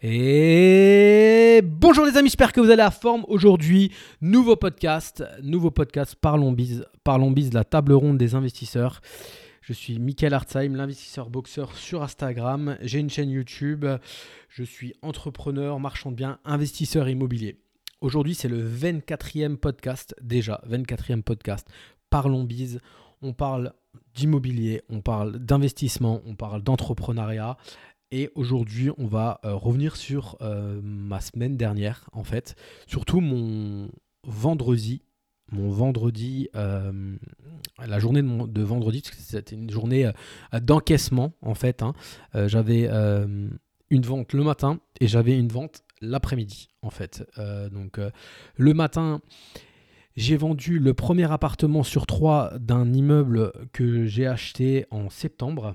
Et bonjour les amis, j'espère que vous allez à forme. Aujourd'hui, nouveau podcast, nouveau podcast Parlons Biz, Parlons Biz, la table ronde des investisseurs. Je suis Michael Hartzheim, l'investisseur boxeur sur Instagram. J'ai une chaîne YouTube. Je suis entrepreneur, marchand de biens, investisseur immobilier. Aujourd'hui, c'est le 24e podcast, déjà, 24e podcast. Parlons Biz. On parle d'immobilier, on parle d'investissement, on parle d'entrepreneuriat. Et aujourd'hui, on va euh, revenir sur euh, ma semaine dernière, en fait. Surtout mon vendredi. Mon vendredi, euh, la journée de, vendredi, parce que c'était une journée d'encaissement, en fait. Hein. j'avais une vente le matin et j'avais une vente l'après-midi, en fait. donc, le matin, j'ai vendu le premier appartement sur trois d'un immeuble que j'ai acheté en septembre.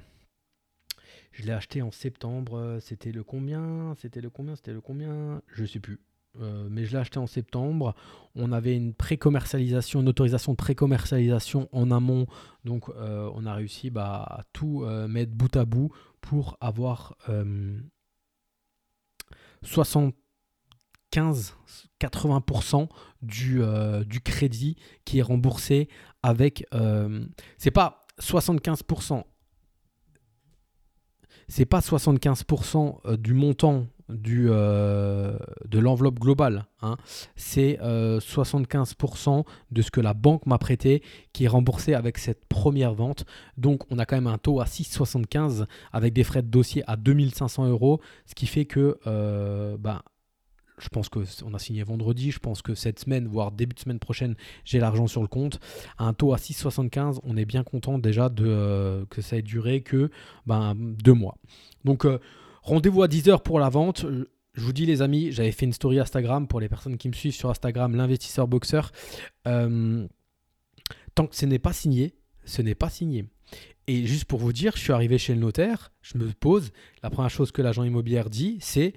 Je l'ai acheté en septembre. C'était le combien C'était le combien C'était le combien Je sais plus. Euh, mais je l'ai acheté en septembre. On avait une pré-commercialisation, une autorisation de pré-commercialisation en amont. Donc, euh, on a réussi bah, à tout euh, mettre bout à bout pour avoir 75-80% du, du crédit qui est remboursé avec. c'est pas 75% c'est pas 75% euh, du montant du, euh, de l'enveloppe globale. Hein. C'est 75% euh, de ce que la banque m'a prêté qui est remboursé avec cette première vente. Donc on a quand même un taux à 6,75 avec des frais de dossier à 2500 euros. Ce qui fait que ben, je pense qu'on a signé vendredi. Je pense que cette semaine, voire début de semaine prochaine, j'ai l'argent sur le compte. Un taux à 6,75, on est bien content déjà de, euh, que ça ait duré que ben, deux mois. Donc, euh, rendez-vous à 10h pour la vente. Je vous dis, les amis, j'avais fait une story Instagram pour les personnes qui me suivent sur Instagram, l'investisseur boxeur. Euh, tant que ce n'est pas signé, ce n'est pas signé. Et juste pour vous dire, je suis arrivé chez le notaire, je me pose. La première chose que l'agent immobilier dit, c'est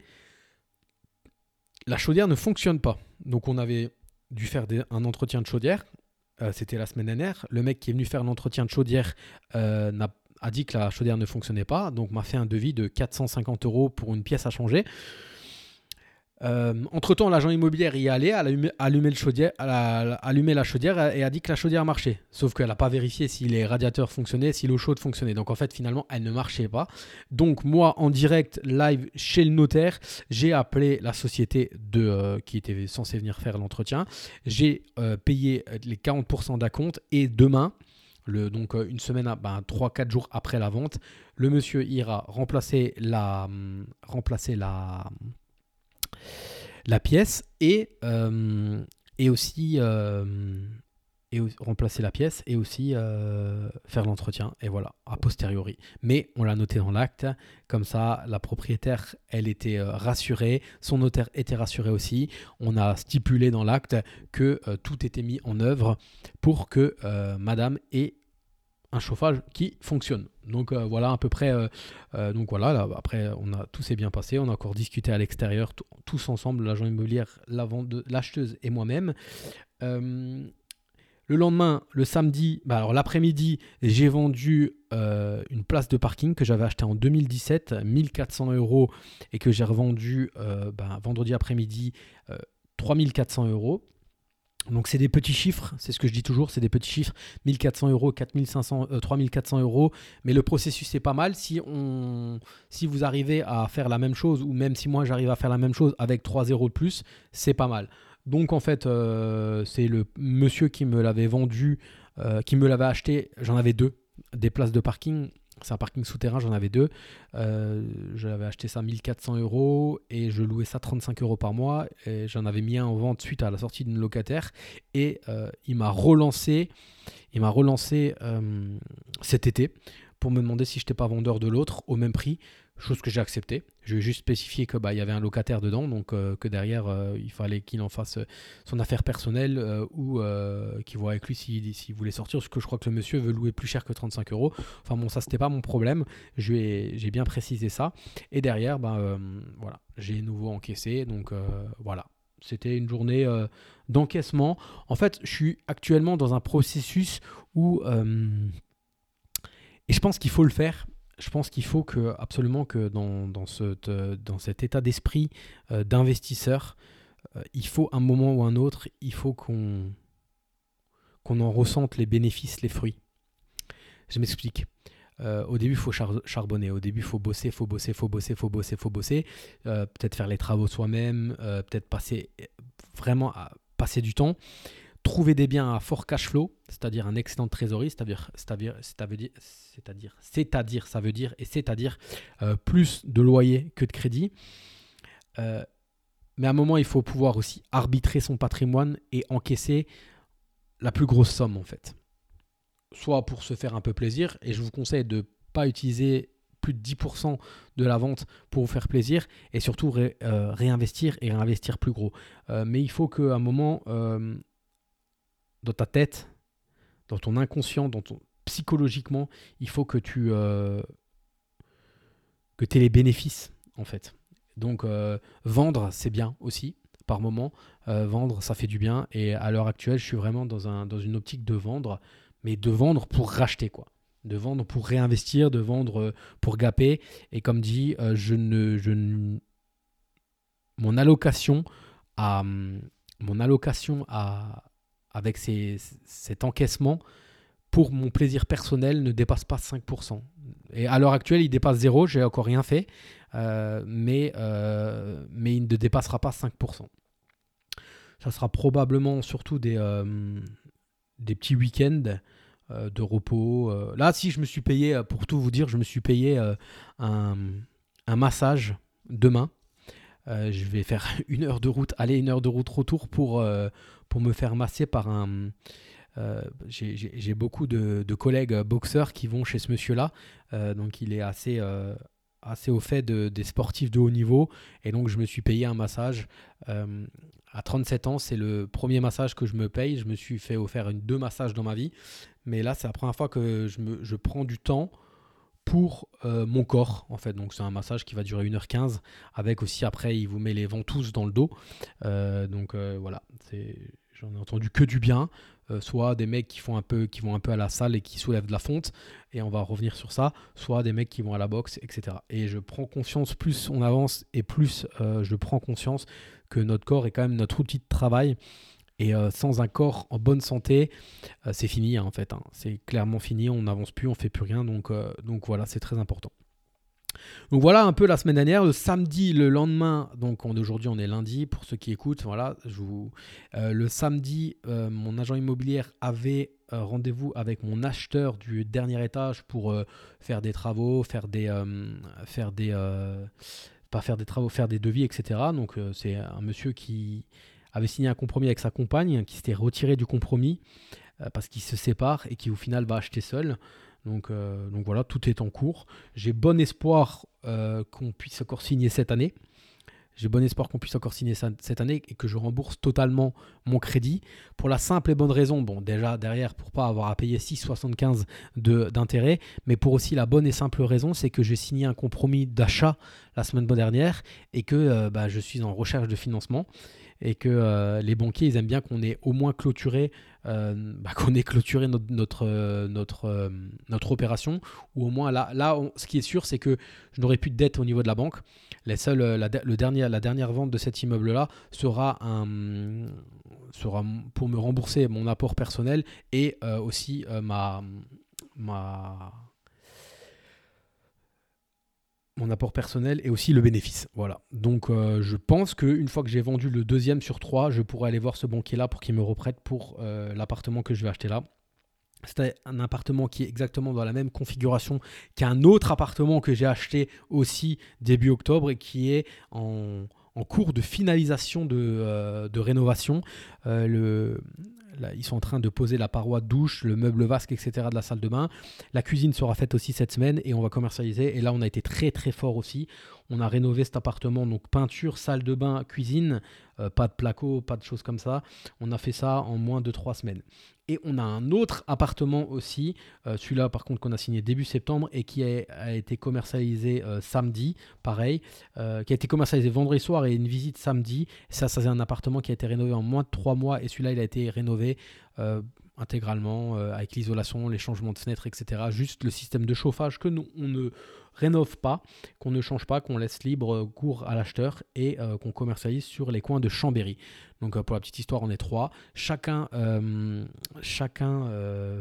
la chaudière ne fonctionne pas. Donc on avait dû faire un entretien de chaudière. Euh, c'était la semaine dernière. Le mec qui est venu faire l'entretien de chaudière euh, a dit que la chaudière ne fonctionnait pas. Donc m'a fait un devis de 450 euros pour une pièce à changer. Euh, entre-temps, l'agent immobilier y est allé, a allumé, le chaudière, la chaudière et a dit que la chaudière marchait. Sauf qu'elle n'a pas vérifié si les radiateurs fonctionnaient, si l'eau chaude fonctionnait. Donc en fait, finalement, elle ne marchait pas. Donc moi, en direct, live chez le notaire, j'ai appelé la société de, euh, qui était censée venir faire l'entretien. J'ai euh, payé les 40% d'acompte et demain, donc une semaine, ben, 3-4 jours après la vente, le monsieur ira remplacer la... Hum, remplacer la la pièce et, euh, aussi euh, remplacer la pièce et aussi euh, faire l'entretien. Et voilà a posteriori. Mais on l'a noté dans l'acte. Comme ça la propriétaire elle était rassurée. Son notaire était rassuré aussi. On a stipulé dans l'acte que tout était mis en œuvre pour que madame ait un chauffage qui fonctionne. Donc euh, voilà à peu près. Euh, euh, donc voilà. après, on a tout s'est bien passé. On a encore discuté à l'extérieur tous ensemble, l'agent immobilier, l'acheteuse et moi-même. le lendemain, le samedi, bah, alors l'après-midi, j'ai vendu une place de parking que j'avais acheté en 2017, 1400 euros, et que j'ai revendu bah, vendredi après-midi 3400 euros. Donc c'est des petits chiffres, c'est ce que je dis toujours, c'est des petits chiffres, 1400 euros, 4500, 3400 euros, mais le processus est pas mal. Si, on, si vous arrivez à faire la même chose, ou même si moi j'arrive à faire la même chose avec 3 euros de plus, c'est pas mal. Donc en fait, euh, c'est le monsieur qui me l'avait vendu, euh, qui me l'avait acheté, j'en avais deux, des places de parking c'est un parking souterrain, j'en avais deux. Euh, j'avais acheté ça 1400 euros et je louais ça 35 euros par mois. J'en avais mis un en vente suite à la sortie d'une locataire. Et euh, il m'a relancé, il relancé euh, cet été pour me demander si je n'étais pas vendeur de l'autre au même prix chose que j'ai accepté. Je vais juste spécifier que bah, y avait un locataire dedans, donc euh, que derrière euh, il fallait qu'il en fasse euh, son affaire personnelle ou qu'il voit avec lui s'il si, voulait sortir, parce que je crois que le monsieur veut louer plus cher que 35 euros. Enfin bon, ça c'était pas mon problème. J'ai bien précisé ça. Et derrière, bah, voilà, j'ai nouveau encaissé, donc voilà. C'était une journée d'encaissement. En fait, je suis actuellement dans un processus où et je pense qu'il faut le faire je pense qu'il faut que, absolument que dans, dans, dans cet état d'esprit d'investisseur, il faut un moment ou un autre, il faut qu'on en ressente les bénéfices, les fruits. Je m'explique. Euh, au début, il faut charbonner. Au début, il faut bosser, faut bosser, faut bosser, faut bosser, faut bosser. Euh, peut-être faire les travaux soi-même, euh, peut-être passer vraiment à passer du temps. Trouver des biens à fort cash flow, c'est-à-dire un excellent trésorerie, c'est-à-dire, c'est-à-dire, c'est-à-dire, c'est-à-dire, ça veut dire, et c'est-à-dire plus de loyer que de crédit. mais à un moment, il faut pouvoir aussi arbitrer son patrimoine et encaisser la plus grosse somme en fait soit pour se faire un peu plaisir, et je vous conseille de ne pas utiliser plus de 10% de la vente pour vous faire plaisir, et surtout euh, réinvestir et réinvestir plus gros. Euh, mais il faut qu'à un moment, euh, dans ta tête, dans ton inconscient, dans ton, psychologiquement, il faut que tu que aies les bénéfices, en fait. Donc, vendre, c'est bien aussi, par moment. vendre, ça fait du bien. Et à l'heure actuelle, je suis vraiment dans, un, dans une optique de vendre mais de vendre pour racheter, quoi. De vendre pour réinvestir, de vendre euh, pour gaper. Et comme dit, euh, je ne, je mon allocation à mon allocation à, avec cet encaissement pour mon plaisir personnel ne dépasse pas 5%. Et à l'heure actuelle, il dépasse 0, j'ai encore rien fait, euh, mais, mais il ne dépassera pas 5%. Ça sera probablement surtout des, des petits week-ends euh, de repos. Euh. Là, si je me suis payé, euh, pour tout vous dire, je me suis payé un, massage demain. je vais faire une heure de route aller, une heure de route retour pour, pour me faire masser par un... J'ai beaucoup de, collègues boxeurs qui vont chez ce monsieur-là. donc il est assez, assez au fait des sportifs de haut niveau. Et donc je me suis payé un massage à 37 ans, c'est le premier massage que je me paye. Je me suis fait offrir deux massages dans ma vie. Mais là, c'est la première fois que je, me, je prends du temps pour euh, mon corps, en fait. Donc, c'est un massage qui va durer 1h15. Avec aussi, après, il vous met les ventouses dans le dos. Euh, donc, euh, voilà. J'en ai entendu que du bien. soit des mecs qui, font peu, qui vont un peu à la salle et qui soulèvent de la fonte. Et on va revenir sur ça. Soit des mecs qui vont à la boxe, etc. Et je prends conscience, plus on avance et plus je prends conscience que notre corps est quand même notre outil de travail. Et euh, sans un corps en bonne santé, euh, c'est fini hein, en fait. Hein. C'est clairement fini, on n'avance plus, on fait plus rien. Donc, euh, donc voilà, c'est très important. Donc voilà un peu la semaine dernière, le samedi, le lendemain, donc aujourd'hui on est lundi pour ceux qui écoutent, voilà, le samedi, mon agent immobilier avait rendez-vous avec mon acheteur du dernier étage pour faire des travaux, faire des, faire des, pas faire des travaux, faire des devis, etc. Donc c'est un monsieur qui avait signé un compromis avec sa compagne, qui s'était retiré du compromis euh, parce qu'il se sépare et qui au final va acheter seul. Donc, euh, donc voilà, tout est en cours. J'ai bon espoir qu'on puisse encore signer cette année. J'ai bon espoir qu'on puisse encore signer cette année et que je rembourse totalement mon crédit. Pour la simple et bonne raison, bon, déjà derrière, pour pas avoir à payer 6,75 d'intérêt, mais pour aussi la bonne et simple raison, c'est que j'ai signé un compromis d'achat la semaine dernière et que euh, bah, je suis en recherche de financement et que euh, les banquiers ils aiment bien qu'on ait au moins clôturé euh, bah, qu'on ait clôturé notre notre notre, notre opération ou au moins là là ce qui est sûr c'est que je n'aurai plus de dette au niveau de la banque. Les seuls, la, le dernier, la dernière vente de cet immeuble là sera un sera pour me rembourser mon apport personnel et aussi ma ma mon apport personnel et aussi le bénéfice. Voilà. Donc euh, je pense qu'une fois que j'ai vendu le deuxième sur trois, je pourrais aller voir ce banquier-là pour qu'il me reprête pour euh, l'appartement que je vais acheter là. C'est un appartement qui est exactement dans la même configuration qu'un autre appartement que j'ai acheté aussi début octobre et qui est en, cours de finalisation de, euh, rénovation. Ils sont en train de poser la paroi douche, le meuble vasque, etc. de la salle de bain. La cuisine sera faite aussi cette semaine et on va commercialiser. Et là, on a été très très fort aussi. On a rénové cet appartement, donc peinture, salle de bain, cuisine, euh, pas de placo, pas de choses comme ça. On a fait ça en moins de trois semaines. Et on a un autre appartement aussi, euh, celui-là par contre qu'on a signé début septembre et qui a, été commercialisé euh, samedi, pareil, qui a été commercialisé vendredi soir et une visite samedi. Ça, ça c'est un appartement qui a été rénové en moins de trois mois et celui-là il a été rénové intégralement avec l'isolation, les changements de fenêtres, etc. Juste le système de chauffage que nous, on ne rénove pas, qu'on ne change pas, qu'on laisse libre cours à l'acheteur et qu'on commercialise sur les coins de Chambéry. Donc pour la petite histoire, on est trois. Chacun, chacun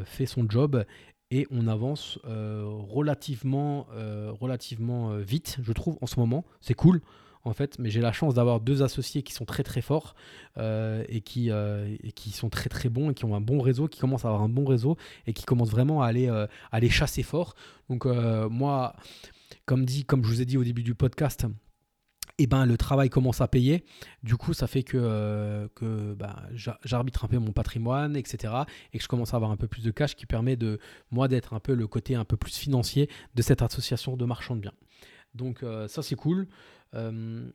fait son job et on avance relativement, relativement vite, je trouve, en ce moment. C'est cool en fait, mais j'ai la chance d'avoir deux associés qui sont très très forts euh, et, qui, euh, sont très très bons et qui ont un bon réseau, qui commencent à avoir un bon réseau et qui commencent vraiment à aller, euh, chasser fort. Donc moi, comme, dit, comme je vous ai dit au début du podcast, eh ben, le travail commence à payer. Du coup, ça fait que, bah, j'arbitre un peu mon patrimoine, etc. Et que je commence à avoir un peu plus de cash qui permet de moi d'être un peu le côté un peu plus financier de cette association de marchands de biens. Donc ça, c'est cool. Euh,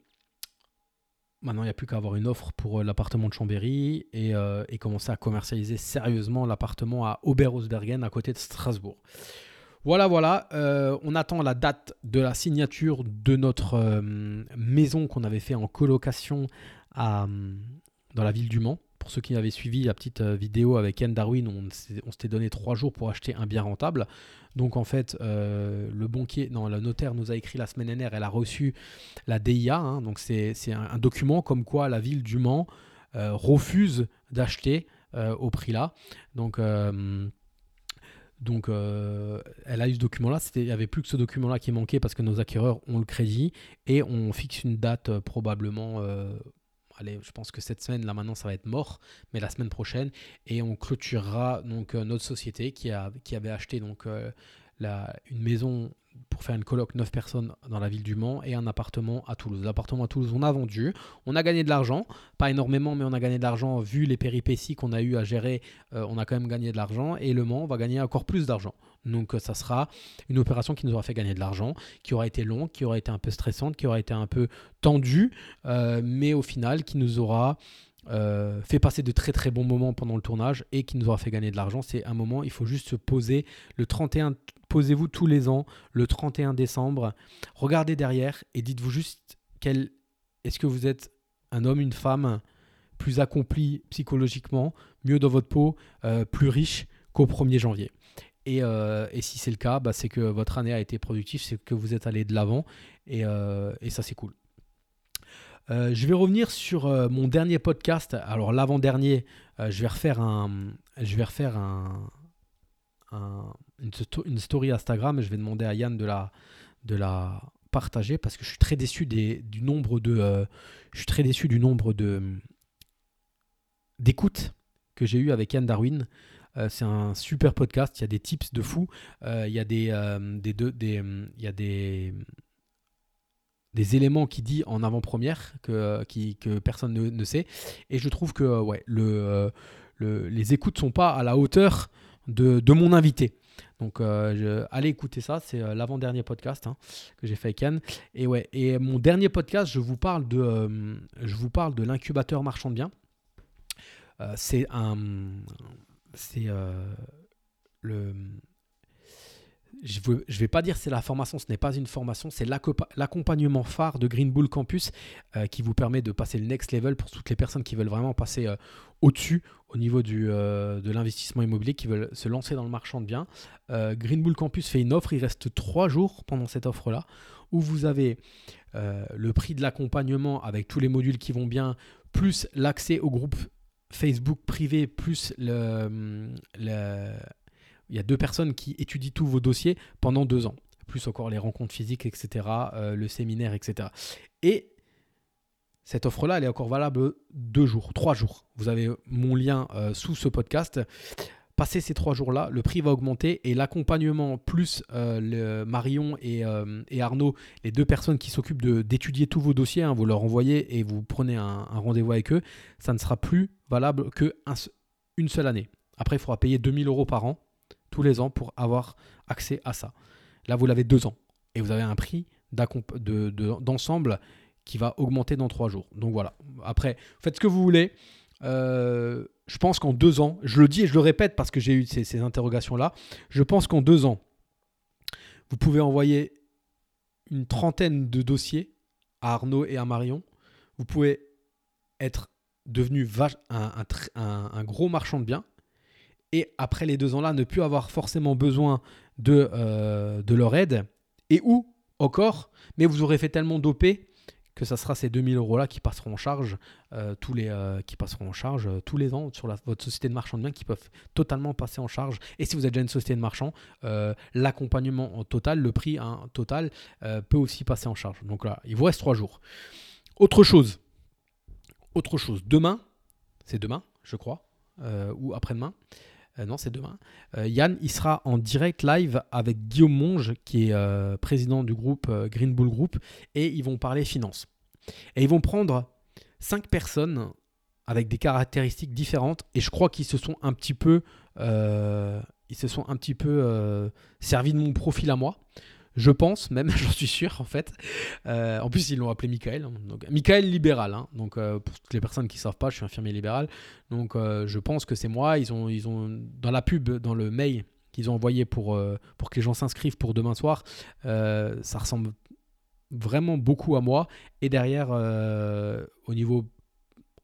maintenant, il n'y a plus qu'à avoir une offre pour euh, l'appartement de Chambéry euh, et, commencer à commercialiser sérieusement l'appartement à Oberhausbergen, à côté de Strasbourg. Voilà, voilà. on attend la date de la signature de notre maison qu'on avait fait en colocation dans la ville du Mans. Pour ceux qui avaient suivi la petite vidéo avec Ken Darwin, on, s'était donné trois jours pour acheter un bien rentable. Donc en fait, euh, le banquier, non, le notaire nous a écrit la semaine dernière, elle a reçu la DIA, hein. donc c'est un, document comme quoi la ville du Mans euh, refuse d'acheter euh, au prix là. Donc donc, elle a eu ce document-là. Il n'y avait plus que ce document-là qui manquait parce que nos acquéreurs ont le crédit et on fixe une date probablement je pense que cette semaine, là maintenant, ça va être mort, mais la semaine prochaine, et on clôturera donc euh, notre société qui, a, qui avait acheté donc euh, la, une maison pour faire une coloc 9 personnes dans la ville du Mans et un appartement à Toulouse. L'appartement à Toulouse, on a vendu, on a gagné de l'argent, pas énormément, mais on a gagné de l'argent vu les péripéties qu'on a eu à gérer, euh, on a quand même gagné de l'argent et Le Mans va gagner encore plus d'argent. Donc ça sera une opération qui nous aura fait gagner de l'argent, qui aura été longue, qui aura été un peu stressante, qui aura été un peu tendue, euh, mais au final qui nous aura euh, fait passer de très très bons moments pendant le tournage et qui nous aura fait gagner de l'argent. C'est un moment, il faut juste se poser le 31, posez-vous tous les ans le 31 décembre, regardez derrière et dites-vous juste quel, est-ce que vous êtes un homme, une femme plus accompli psychologiquement, mieux dans votre peau, euh, plus riche qu'au 1er janvier? Euh, et, si c'est le cas, bah, c'est que votre année a été productive, c'est que vous êtes allé de l'avant et, euh, ça c'est cool. Euh, je vais revenir sur mon dernier podcast. Alors l'avant-dernier, je vais refaire un, je vais refaire un, une, story Instagram. Je vais demander à Yann de la, de la partager parce que je suis très déçu des, du nombre de, je suis très déçu du nombre de d'écoutes que j'ai eu avec Yann Darwin. Euh, c'est un super podcast. Il y a des tips de fou. Euh, il y a des, euh, des, des, il y a des, des éléments qui dit en avant-première que, que personne ne, sait. Et je trouve que le, le, les écoutes sont pas à la hauteur de, mon invité. Donc allez écouter ça, c'est l'avant-dernier podcast hein, que j'ai fait avec Yann. Et mon dernier podcast, je vous parle de, l'incubateur marchand de biens. c'est un, c'est euh, le. Je ne vais pas dire c'est la formation, ce n'est pas une formation, c'est l'accompagnement phare de Green Bull Campus euh, qui vous permet de passer le next level pour toutes les personnes qui veulent vraiment passer euh, au-dessus au niveau du, de l'investissement immobilier, qui veulent se lancer dans le marchand de biens. Green Bull Campus fait une offre, il reste trois jours pendant cette offre-là, où vous avez le prix de l'accompagnement avec tous les modules qui vont bien, plus l'accès au groupe Facebook privé plus le, il y a deux personnes qui étudient tous vos dossiers pendant deux ans, plus encore les rencontres physiques, etc., euh, le séminaire, etc. Et cette offre-là, elle est encore valable deux jours, trois jours. Vous avez mon lien euh, sous ce podcast. Passé ces trois jours-là, le prix va augmenter et l'accompagnement plus euh, le Marion et, Arnaud, les deux personnes qui s'occupent d'étudier tous vos dossiers, hein, vous leur envoyez et vous prenez un, rendez-vous avec eux, ça ne sera plus valable qu'une une seule année. Après, il faudra payer 2000 euros par an, tous les ans, pour avoir accès à ça. Là, vous l'avez deux ans et vous avez un prix d'ensemble qui va augmenter dans trois jours. Donc voilà. Après, faites ce que vous voulez. Euh, je pense qu'en deux ans, je le dis et je le répète parce que j'ai eu ces, interrogations-là, je pense qu'en deux ans, vous pouvez envoyer une trentaine de dossiers à Arnaud et à Marion. Vous pouvez être devenu un, un, gros marchand de biens et après les deux ans-là, ne plus avoir forcément besoin de, euh, leur aide, et ou encore, mais vous aurez fait tellement d'OP que ça sera ces 2000 euros-là qui passeront en charge euh, tous les euh, qui passeront en charge tous les ans sur votre société de marchand de biens qui peuvent totalement passer en charge. Et si vous êtes déjà une société de marchand, l'accompagnement en total, le prix hein, total peut aussi passer en charge. Donc là, il vous reste trois jours. Autre chose, autre chose. Demain, c'est demain, je crois, ou après-demain. Euh, non, c'est demain. Euh, Yann, il sera en direct live avec Guillaume Monge, qui est euh, président du groupe Green Bull Group, et ils vont parler finance. Et ils vont prendre cinq personnes avec des caractéristiques différentes, et je crois qu'ils se sont un petit peu, ils se sont un petit peu servis de mon profil à moi. Je pense, même, j'en suis sûr, en fait. Euh, en plus, ils l'ont appelé Michael. Hein. Donc, Michael libéral. Hein. Donc, euh, pour toutes les personnes qui ne savent pas, je suis infirmier libéral. Donc, euh, je pense que c'est moi. Ils ont, ils ont, dans la pub, dans le mail qu'ils ont envoyé pour, pour que les gens s'inscrivent pour demain soir, ça ressemble vraiment beaucoup à moi. Et derrière, au niveau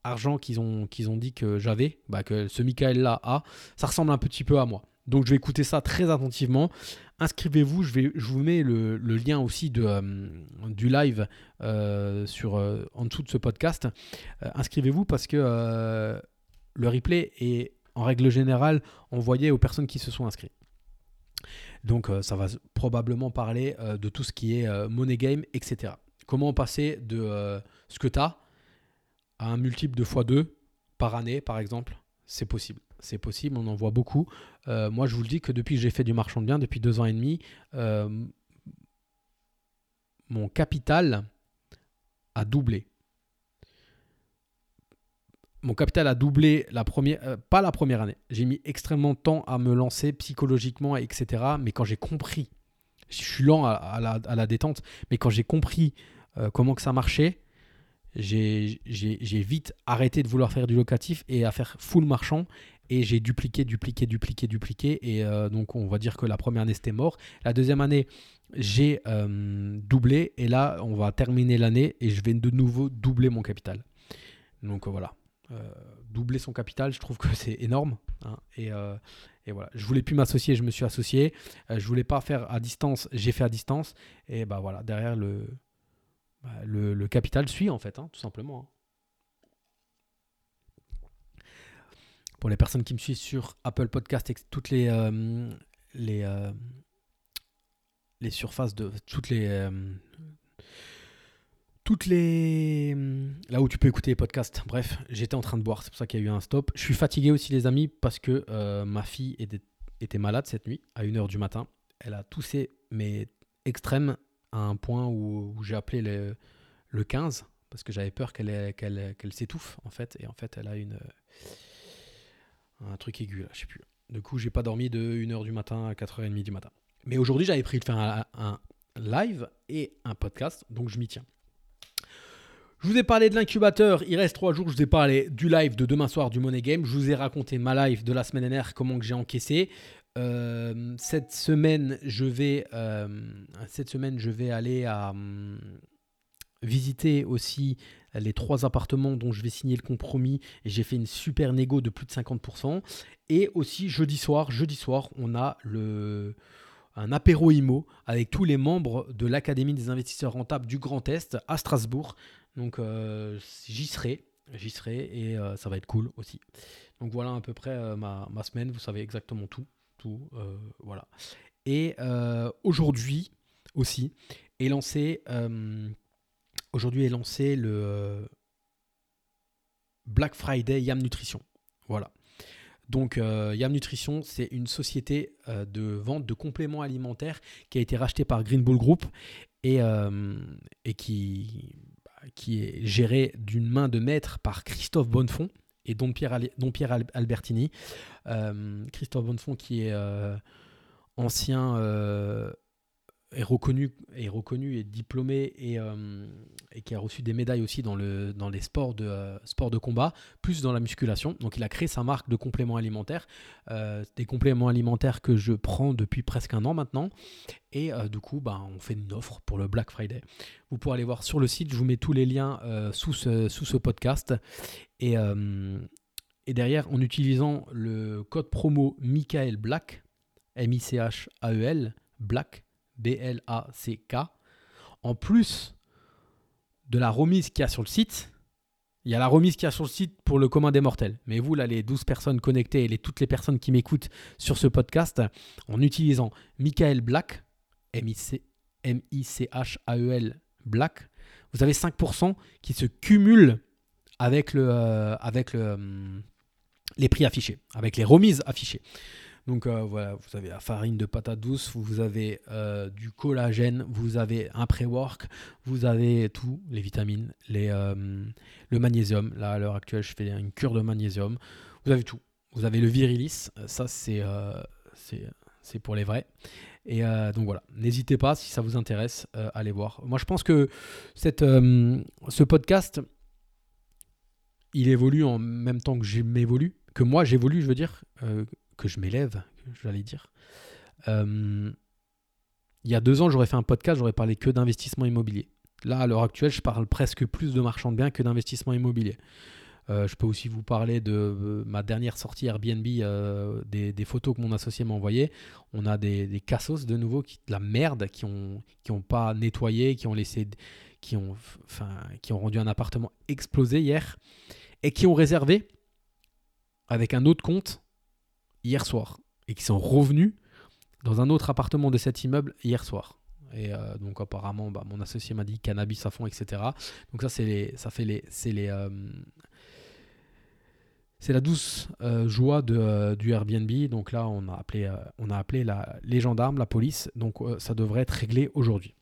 argent qu'ils ont, ont dit que j'avais, bah, que ce Michael-là a, ça ressemble un petit peu à moi. Donc je vais écouter ça très attentivement. Inscrivez-vous, je, vais, je vous mets le, lien aussi euh, du live euh, sur, euh, en dessous de ce podcast. inscrivez-vous parce que le replay est en règle générale envoyé aux personnes qui se sont inscrites. Donc ça va probablement parler de tout ce qui est money game, etc. Comment passer de ce que tu as à un multiple de x2 par année, par exemple, c'est possible c'est possible, on en voit beaucoup. Euh, moi, je vous le dis que depuis que j'ai fait du marchand de biens, depuis deux ans et demi, euh, mon capital a doublé. Mon capital a doublé la première, euh, pas la première année. J'ai mis extrêmement de temps à me lancer psychologiquement, etc. Mais quand j'ai compris, je suis lent à, la, détente, mais quand j'ai compris comment que ça marchait, j'ai vite arrêté de vouloir faire du locatif et à faire full marchand et j'ai dupliqué, dupliqué, dupliqué, dupliqué. Et euh, donc, on va dire que la première année, c'était mort. La deuxième année, j'ai euh, doublé. Et là, on va terminer l'année et je vais de nouveau doubler mon capital. Donc, euh, voilà. doubler son capital, je trouve que c'est énorme. Hein. et, voilà. Je voulais plus m'associer, je me suis associé. je voulais pas faire à distance, j'ai fait à distance. Et bah voilà, derrière, le, bah, le, capital suit, en fait, hein, tout simplement. Hein. Pour les personnes qui me suivent sur Apple Podcast et toutes les, euh, euh, les surfaces de toutes les euh, toutes les là où tu peux écouter les podcasts. Bref, j'étais en train de boire, c'est pour ça qu'il y a eu un stop. Je suis fatigué aussi les amis parce que ma fille était, malade cette nuit à 1h du matin. Elle a toussé mais extrême à un point où, j'ai appelé le, le 15 parce que j'avais peur qu'elle s'étouffe en fait et en fait elle a une un truc aigu là, je sais plus. Du coup, j'ai pas dormi de 1h du matin à 4h30 du matin. Mais aujourd'hui, j'avais pris de faire un, live et un podcast, donc je m'y tiens. Je vous ai parlé de l'incubateur, il reste 3 jours, je vous ai parlé du live de demain soir du Money Game, je vous ai raconté ma live de la semaine dernière, comment que j'ai encaissé. Euh, cette semaine, je vais, euh, cette semaine, je vais aller à hum, visiter aussi les trois appartements dont je vais signer le compromis et j'ai fait une super négo de plus de 50%. Et aussi jeudi soir, jeudi soir, on a le un apéro IMO avec tous les membres de l'Académie des investisseurs rentables du Grand Est à Strasbourg. Donc euh, j'y serai, j'y serai et euh, ça va être cool aussi. Donc voilà à peu près euh, ma, ma, semaine, vous savez exactement tout, tout, voilà. Et aujourd'hui aussi est lancé Aujourd'hui est lancé le euh, Black Friday Yam Nutrition. Voilà. Donc euh, Yam Nutrition, c'est une société euh, de vente de compléments alimentaires qui a été rachetée par Green Bull Group et, et qui, bah, qui est gérée d'une main de maître par Christophe Bonnefond et Don Pierre, Don Pierre Albertini. Christophe Bonnefond qui est ancien est reconnu, est reconnu et diplômé et, euh, et, qui a reçu des médailles aussi dans, le, dans les sports de, euh, de combat, plus dans la musculation. Donc il a créé sa marque de compléments alimentaires, euh, des compléments alimentaires que je prends depuis presque un an maintenant. Et du coup, bah, on fait une offre pour le Black Friday. Vous pourrez aller voir sur le site, je vous mets tous les liens sous, ce, sous ce podcast. Et, Et derrière, en utilisant le code promo Michael Black, M-I-C-H-A-E-L, Black, B-L-A-C-K, en plus de la remise qu'il y a sur le site, il y a la remise qu'il y a sur le site pour le commun des mortels. Mais vous, là, les 12 personnes connectées et les, toutes les personnes qui m'écoutent sur ce podcast, en utilisant Michael Black, M-I-C-H-A-E-L Black, vous avez 5% qui se cumulent avec, euh, euh, les prix affichés, avec les remises affichées. Donc euh, voilà, vous avez la farine de patate douce, vous avez euh, du collagène, vous avez un pré-work, vous avez tout, les vitamines, les, euh, le magnésium. Là, à l'heure actuelle, je fais une cure de magnésium. Vous avez tout. Vous avez le virilis, ça c'est pour les vrais. Et donc voilà, n'hésitez pas si ça vous intéresse, allez voir. Moi je pense que cette, ce podcast, il évolue en même temps que que moi j'évolue, je veux dire que je m'élève, j'allais dire. Euh, il y a deux ans, j'aurais fait un podcast, j'aurais parlé que d'investissement immobilier. Là, à l'heure actuelle, je parle presque plus de marchand de biens que d'investissement immobilier. Euh, je peux aussi vous parler de euh, ma dernière sortie Airbnb, des, photos que mon associé m'a envoyées. On a des, des cassos de nouveau, qui, de la merde, qui n'ont qui ont pas nettoyé, qui ont laissé, qui ont, enfin, qui ont rendu un appartement explosé hier et qui ont réservé avec un autre compte hier soir et qui sont revenus dans un autre appartement de cet immeuble hier soir. Et euh, donc apparemment, bah, mon associé m'a dit cannabis à fond, etc. Donc ça, c'est les, ça fait les, c'est les, euh, c'est la douce euh, joie de, du Airbnb. Donc là, on a appelé, on a appelé la, les gendarmes, la police. Donc ça devrait être réglé aujourd'hui.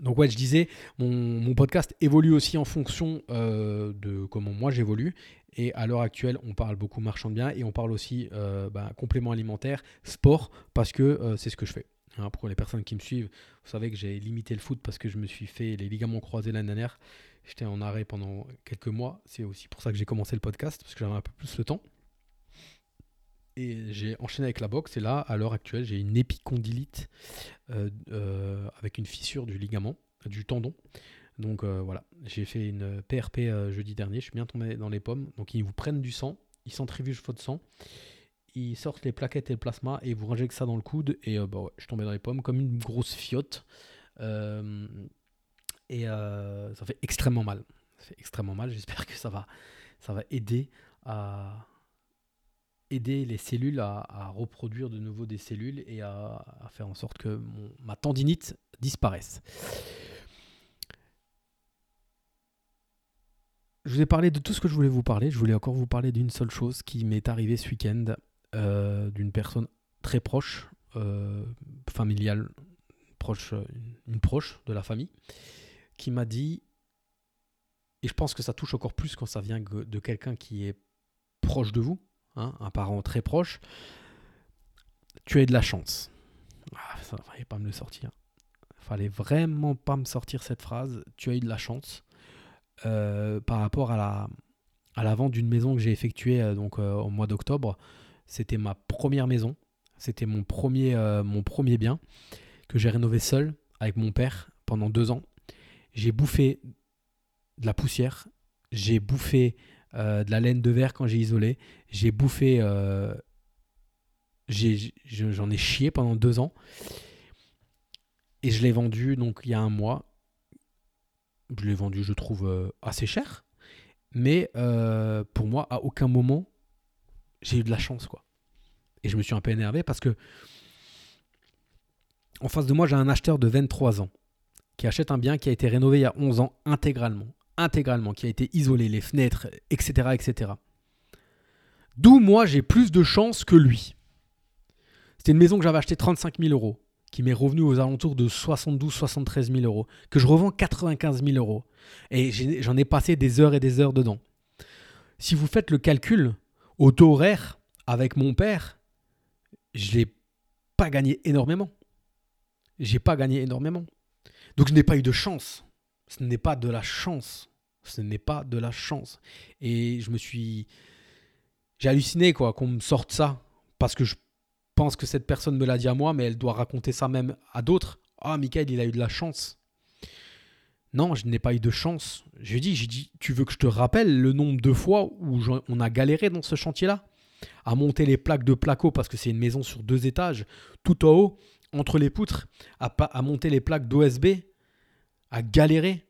Donc ouais, je disais, mon, mon, podcast évolue aussi en fonction de comment moi j'évolue. Et à l'heure actuelle, on parle beaucoup marchand de biens et on parle aussi euh, bah, complément alimentaire, sport, parce que euh, c'est ce que je fais. Hein, pour les personnes qui me suivent, vous savez que j'ai limité le foot parce que je me suis fait les ligaments croisés l'année dernière. J'étais en arrêt pendant quelques mois. C'est aussi pour ça que j'ai commencé le podcast, parce que j'avais un peu plus le temps. Et j'ai enchaîné avec la boxe. Et là, à l'heure actuelle, j'ai une épicondylite euh, avec une fissure du ligament, du tendon. Donc euh, voilà, j'ai fait une PRP euh, jeudi dernier, je suis bien tombé dans les pommes. Donc ils vous prennent du sang, ils centrifugent votre sang, ils sortent les plaquettes et le plasma et ils vous injectent ça dans le coude. Et euh, bah je suis tombé dans les pommes comme une grosse fiotte. et ça fait extrêmement mal. Ça fait extrêmement mal. J'espère que ça va, ça va aider à aider les cellules à, reproduire de nouveau des cellules et à, faire en sorte que ma tendinite disparaisse. Je vous ai parlé de tout ce que je voulais vous parler. Je voulais encore vous parler d'une seule chose qui m'est arrivée ce week-end, euh, d'une personne très proche, euh, familiale, proche, une proche de la famille, qui m'a dit, et je pense que ça touche encore plus quand ça vient de quelqu'un qui est proche de vous, hein, un parent très proche, tu as de la chance. Ah, ça ne fallait pas me le sortir. Fallait vraiment pas me sortir cette phrase. Tu as eu de la chance. Euh, par rapport à la, à la vente d'une maison que j'ai effectuée euh, donc, euh, au mois d'octobre. C'était ma première maison. C'était mon premier, mon premier bien que j'ai rénové seul avec mon père pendant deux ans. J'ai bouffé de la poussière, j'ai bouffé de la laine de verre quand j'ai isolé, j'ai bouffé, j'en ai, ai, chié pendant deux ans et je l'ai vendu donc il y a un mois je l'ai vendu, je trouve, euh, assez cher. Mais euh, pour moi, à aucun moment, j'ai eu de la chance, quoi. Et je me suis un peu énervé parce que en face de moi, j'ai un acheteur de 23 ans qui achète un bien qui a été rénové il y a 11 ans intégralement, intégralement, qui a été isolé, les fenêtres, etc., etc. D'où moi, j'ai plus de chance que lui. C'était une maison que j'avais achetée 35 000 euros qui m'est revenu aux alentours de 72-73 000 euros, que je revends 95 000 euros. Et j'en ai, passé des heures et des heures dedans. Si vous faites le calcul, au taux horaire, avec mon père, je n'ai pas gagné énormément. J'ai pas gagné énormément. Donc je n'ai pas eu de chance. Ce n'est pas de la chance. Ce n'est pas de la chance. Et je me suis... J'ai halluciné quoi qu'on me sorte ça. Parce que je pense que cette personne me l'a dit à moi, mais elle doit raconter ça même à d'autres. Ah, Michael, il a eu de la chance. Non, je n'ai pas eu de chance. J'ai dit, j'ai dit, tu veux que je te rappelle le nombre de fois où on a galéré dans ce chantier-là? À monter les plaques de placo parce que c'est une maison sur deux étages, tout en haut, entre les poutres, à, à monter les plaques d'OSB, à galérer.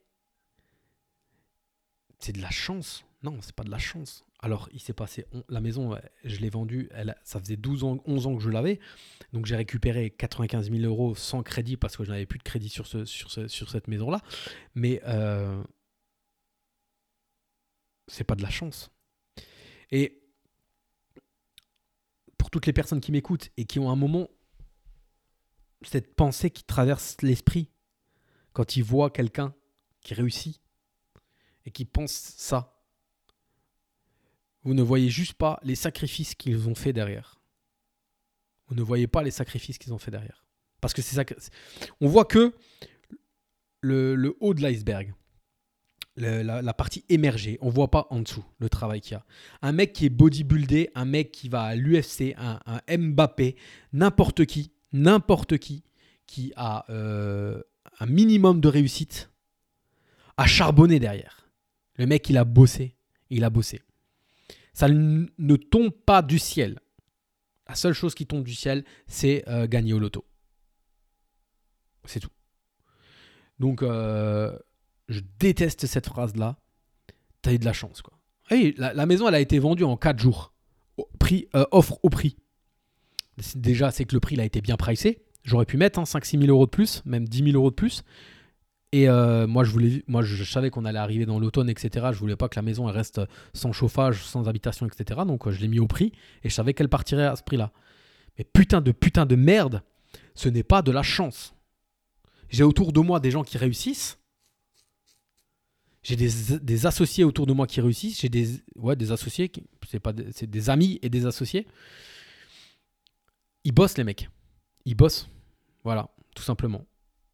C'est de la chance. Non, c'est pas de la chance. Alors, il s'est passé. la maison, je l'ai vendue. Elle, ça faisait 12 ans, 11 ans que je l'avais. Donc, j'ai récupéré 95 000 euros sans crédit parce que je n'avais plus de crédit sur, ce, sur, sur cette maison-là. Mais euh, c'est pas de la chance. Et pour toutes les personnes qui m'écoutent et qui ont un moment cette pensée qui traverse l'esprit quand ils voient quelqu'un qui réussit et qui pense ça vous ne voyez juste pas les sacrifices qu'ils ont fait derrière. Vous ne voyez pas les sacrifices qu'ils ont fait derrière. Parce que c'est ça. On voit que le, haut de l'iceberg, la, partie émergée. On voit pas en dessous le travail qu'il y a. Un mec qui est bodybuildé, un mec qui va à l'UFC, un, Mbappé, n'importe qui, n'importe qui, qui a euh, un minimum de réussite, a charbonné derrière. Le mec, il a bossé, il a bossé. Ça ne tombe pas du ciel. La seule chose qui tombe du ciel, c'est euh, gagner au loto. C'est tout. Donc, euh, je déteste cette phrase-là. T'as eu de la chance, quoi. la, maison, elle a été vendue en 4 jours. prix, euh, offre au prix. Déjà, c'est que le prix il a été bien pricé. J'aurais pu mettre 5-6 hein, 000 euros de plus, même 10 000 euros de plus. Et euh, moi, je voulais, moi, je savais qu'on allait arriver dans l'automne, etc. Je voulais pas que la maison reste sans chauffage, sans habitation, etc. Donc, euh, je l'ai mis au prix et je savais qu'elle partirait à ce prix-là. Mais putain de putain de merde, ce n'est pas de la chance. J'ai autour de moi des gens qui réussissent. J'ai des, associés autour de moi qui réussissent. J'ai des, ouais, des associés, c'est pas, c'est des amis et des associés. Ils bossent les mecs. Ils bossent. Voilà, tout simplement.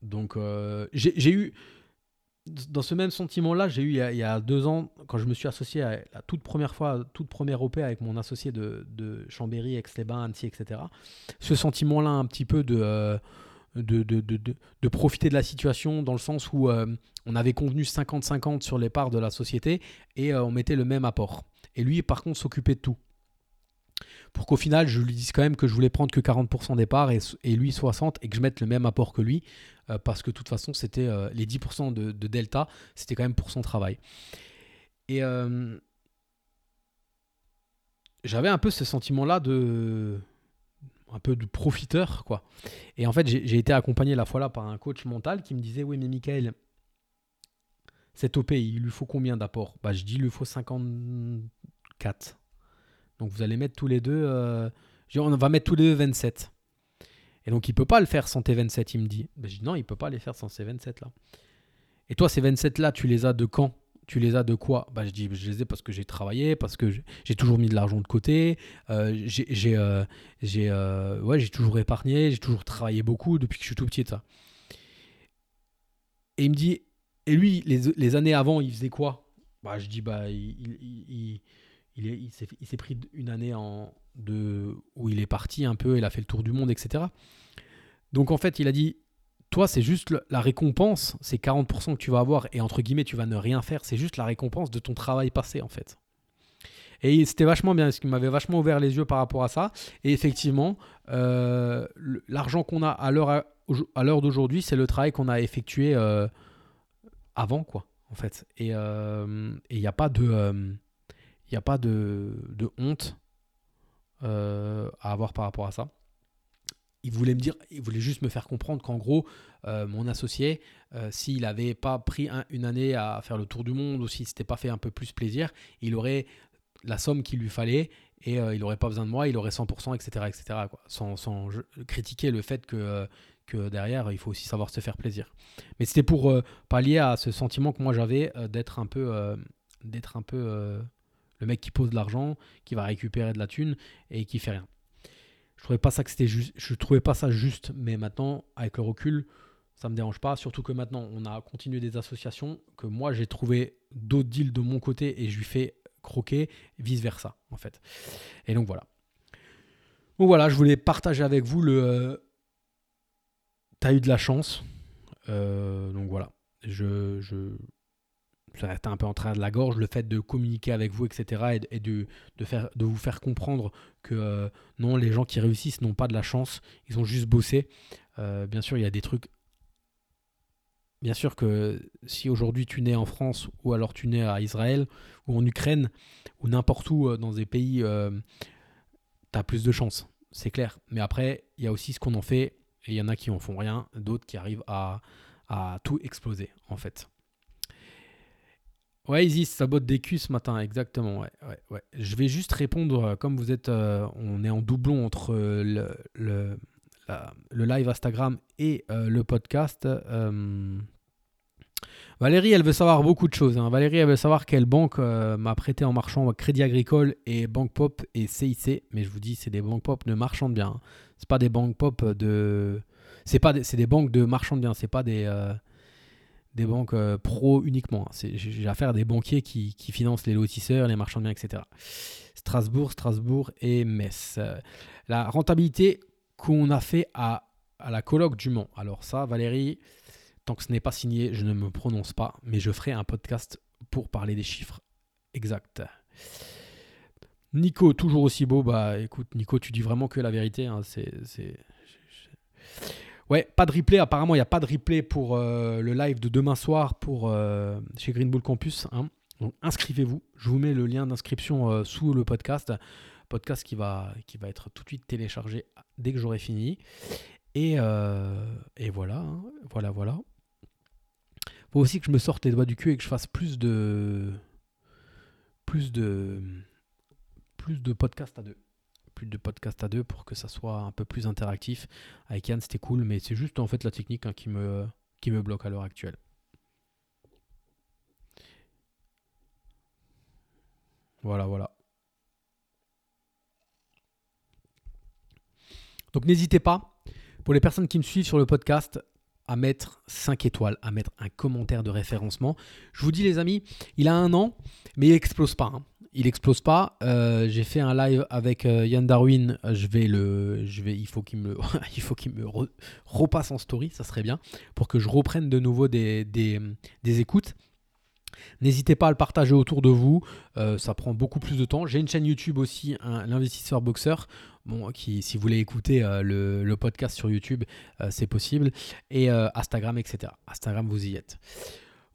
Donc euh, j'ai eu, dans ce même sentiment-là, j'ai eu il y, a, deux ans, quand je me suis associé à la toute première fois, toute première OP avec mon associé de, Chambéry, Aix-les-Bains, Annecy, etc. Ce sentiment-là un petit peu de... Euh, de, de, de, de, profiter de la situation dans le sens où euh, on avait convenu 50-50 sur les parts de la société et on mettait le même apport. Et lui, par contre, s'occupait de tout pour qu'au final, je lui dise quand même que je voulais prendre que 40% des parts et, lui 60% et que je mette le même apport que lui, euh, parce que de toute façon, c'était euh, les 10% de, delta, c'était quand même pour son travail. Et euh, j'avais un peu ce sentiment-là de un peu de profiteur, quoi. Et en fait, j'ai été accompagné la fois là par un coach mental qui me disait, oui, mais Michael, cet OP, il lui faut combien d'apports? Bah, je dis, il lui faut 54. Donc vous allez mettre tous les deux, euh, on va mettre tous les deux 27. Et donc il peut pas le faire sans tes 27, il me dit. Ben, je dis non, il peut pas les faire sans ces 27 là. Et toi, ces 27 là, tu les as de quand? Tu les as de quoi? Bah, Je dis, je les ai parce que j'ai travaillé, parce que j'ai toujours mis de l'argent de côté, euh, j'ai euh, euh, ouais, toujours épargné, j'ai toujours travaillé beaucoup depuis que je suis tout petit. Ça. Et il me dit, et lui, les, années avant, il faisait quoi? Bah, Je dis, bah, il s'est pris une année de, où il est parti un peu, il a fait le tour du monde, etc. Donc en fait, il a dit, toi, c'est juste la récompense, c'est 40% que tu vas avoir, et entre guillemets, tu vas ne rien faire, c'est juste la récompense de ton travail passé, en fait. Et c'était vachement bien, ce qui m'avait vachement ouvert les yeux par rapport à ça. Et effectivement, euh, l'argent qu'on a à l'heure d'aujourd'hui, c'est le travail qu'on a effectué euh, avant, quoi, en fait. Et euh, il n'y a pas de il n'y a pas de, honte euh, à avoir par rapport à ça. Il voulait me dire, il voulait juste me faire comprendre qu'en gros, euh, mon associé, euh, s'il n'avait pas pris une année à faire le tour du monde ou s'il s'était pas fait un peu plus plaisir, il aurait la somme qu'il lui fallait et il n'aurait pas besoin de moi, il aurait 100%, etc. etc. Quoi. Sans, critiquer le fait que, que derrière, il faut aussi savoir se faire plaisir. Mais c'était pour pallier à ce sentiment que moi j'avais d'être un peu, d'être un peu le mec qui pose de l'argent, qui va récupérer de la thune et qui fait rien. Je trouvais pas ça que c'était juste, je trouvais pas ça juste, mais maintenant, avec le recul, ça me dérange pas. Surtout que maintenant, on a continué des associations, que moi j'ai trouvé d'autres deals de mon côté et je lui fais croquer, vice versa en fait. Et donc voilà. Donc voilà, je voulais partager avec vous le. T'as eu de la chance. Euh, donc voilà. je, je ça reste un peu en train de la gorge, le fait de communiquer avec vous, etc., et, de, de, faire, de vous faire comprendre que euh, non, les gens qui réussissent n'ont pas de la chance, ils ont juste bossé. Euh, bien sûr, il y a des trucs. Bien sûr que si aujourd'hui tu nais en France, ou alors tu nais à Israël, ou en Ukraine, ou n'importe où euh, dans des pays, tu as plus de chance, c'est clair. Mais après, il y a aussi ce qu'on en fait, et il y en a qui en font rien, d'autres qui arrivent à, à tout exploser, en fait. Ouais, Isis, ça botte des culs ce matin, exactement. Ouais, ouais, ouais. Je vais juste répondre, euh, comme vous êtes, euh, on est en doublon entre euh, le, le, le live Instagram et le podcast. Valérie, elle veut savoir beaucoup de choses. Hein. Valérie, elle veut savoir quelle banque m'a prêté en marchand Crédit Agricole et Banque Pop et CIC. Mais je vous dis, c'est des banques pop de marchands de biens. Hein. C'est pas des banques pop de. C'est pas, c'est des banques de marchands de biens. C'est pas des des banques euh, pro uniquement. J'ai affaire à des banquiers qui, financent les lotisseurs, les marchands de biens, etc. Strasbourg, Strasbourg et Metz. Euh, la rentabilité qu'on a fait à, à la colloque du Mans. Alors ça, Valérie, tant que ce n'est pas signé, je ne me prononce pas, mais je ferai un podcast pour parler des chiffres exacts. Nico, toujours aussi beau. Bah écoute, Nico, tu dis vraiment que la vérité. Hein. c'est Ouais, pas de replay. Apparemment, il n'y a pas de replay pour euh, le live de demain soir pour, euh, chez Green Bull Campus. Hein. Donc, inscrivez-vous. Je vous mets le lien d'inscription euh, sous le podcast. Podcast qui va, qui va être tout de suite téléchargé dès que j'aurai fini. Et, et voilà, hein. voilà, voilà. Faut aussi que je me sorte les doigts du cul et que je fasse plus de. Plus de. Plus de podcasts à deux plus de podcast à deux pour que ça soit un peu plus interactif. Avec Yann, c'était cool, mais c'est juste en fait la technique hein, qui, me, qui me bloque à l'heure actuelle. Voilà, voilà. Donc n'hésitez pas, pour les personnes qui me suivent sur le podcast, à mettre 5 étoiles, à mettre un commentaire de référencement. Je vous dis les amis, il a un an, mais il explose pas. Hein il explose pas. Euh, j'ai fait un live avec euh, Yann Darwin. Je vais le, je vais, il faut qu'il me, il faut qu'il me repasse en story, ça serait bien, pour que je reprenne de nouveau des, des, écoutes. N'hésitez pas à le partager autour de vous, euh, ça prend beaucoup plus de temps. J'ai une chaîne YouTube aussi, l'investisseur boxeur, bon, qui, si vous voulez écouter le, le, podcast sur YouTube, c'est possible, et Instagram, etc. Instagram, vous y êtes.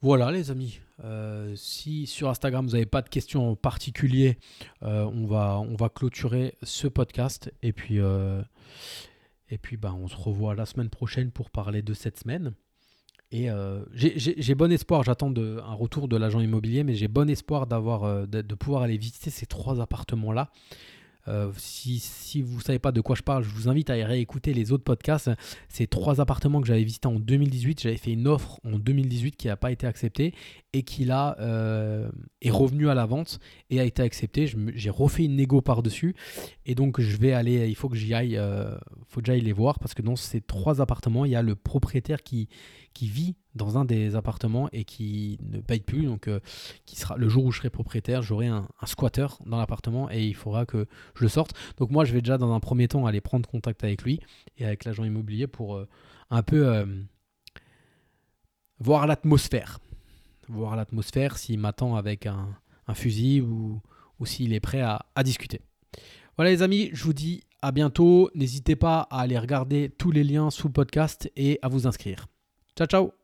Voilà les amis, euh, si sur Instagram vous n'avez pas de questions en particulier, euh, on, va, clôturer ce podcast et puis, euh, et puis bah, on se revoit la semaine prochaine pour parler de cette semaine. Et j'ai bon espoir, j'attends un retour de l'agent immobilier, mais j'ai bon espoir de pouvoir aller visiter ces trois appartements-là. Euh, si, vous ne savez pas de quoi je parle, je vous invite à y réécouter les autres podcasts. C'est trois appartements que j'avais visités en 2018. J'avais fait une offre en 2018 qui n'a pas été acceptée et qui là euh, est revenu à la vente et a été acceptée. J'ai refait une négo par-dessus et donc je vais aller, il faut que j'y aille, euh, faut que j'aille les voir parce que dans ces trois appartements, il y a le propriétaire qui, qui vit dans un des appartements et qui ne paye plus. Donc, euh, qui sera le jour où je serai propriétaire, j'aurai un, squatter dans l'appartement et il faudra que je le sorte. Donc, moi, je vais déjà dans un premier temps aller prendre contact avec lui et avec l'agent immobilier pour euh, un peu euh, voir l'atmosphère. Voir l'atmosphère s'il m'attend avec un, fusil ou, ou s'il est prêt à, à discuter. Voilà les amis, je vous dis à bientôt. N'hésitez pas à aller regarder tous les liens sous le podcast et à vous inscrire. Ciao, ciao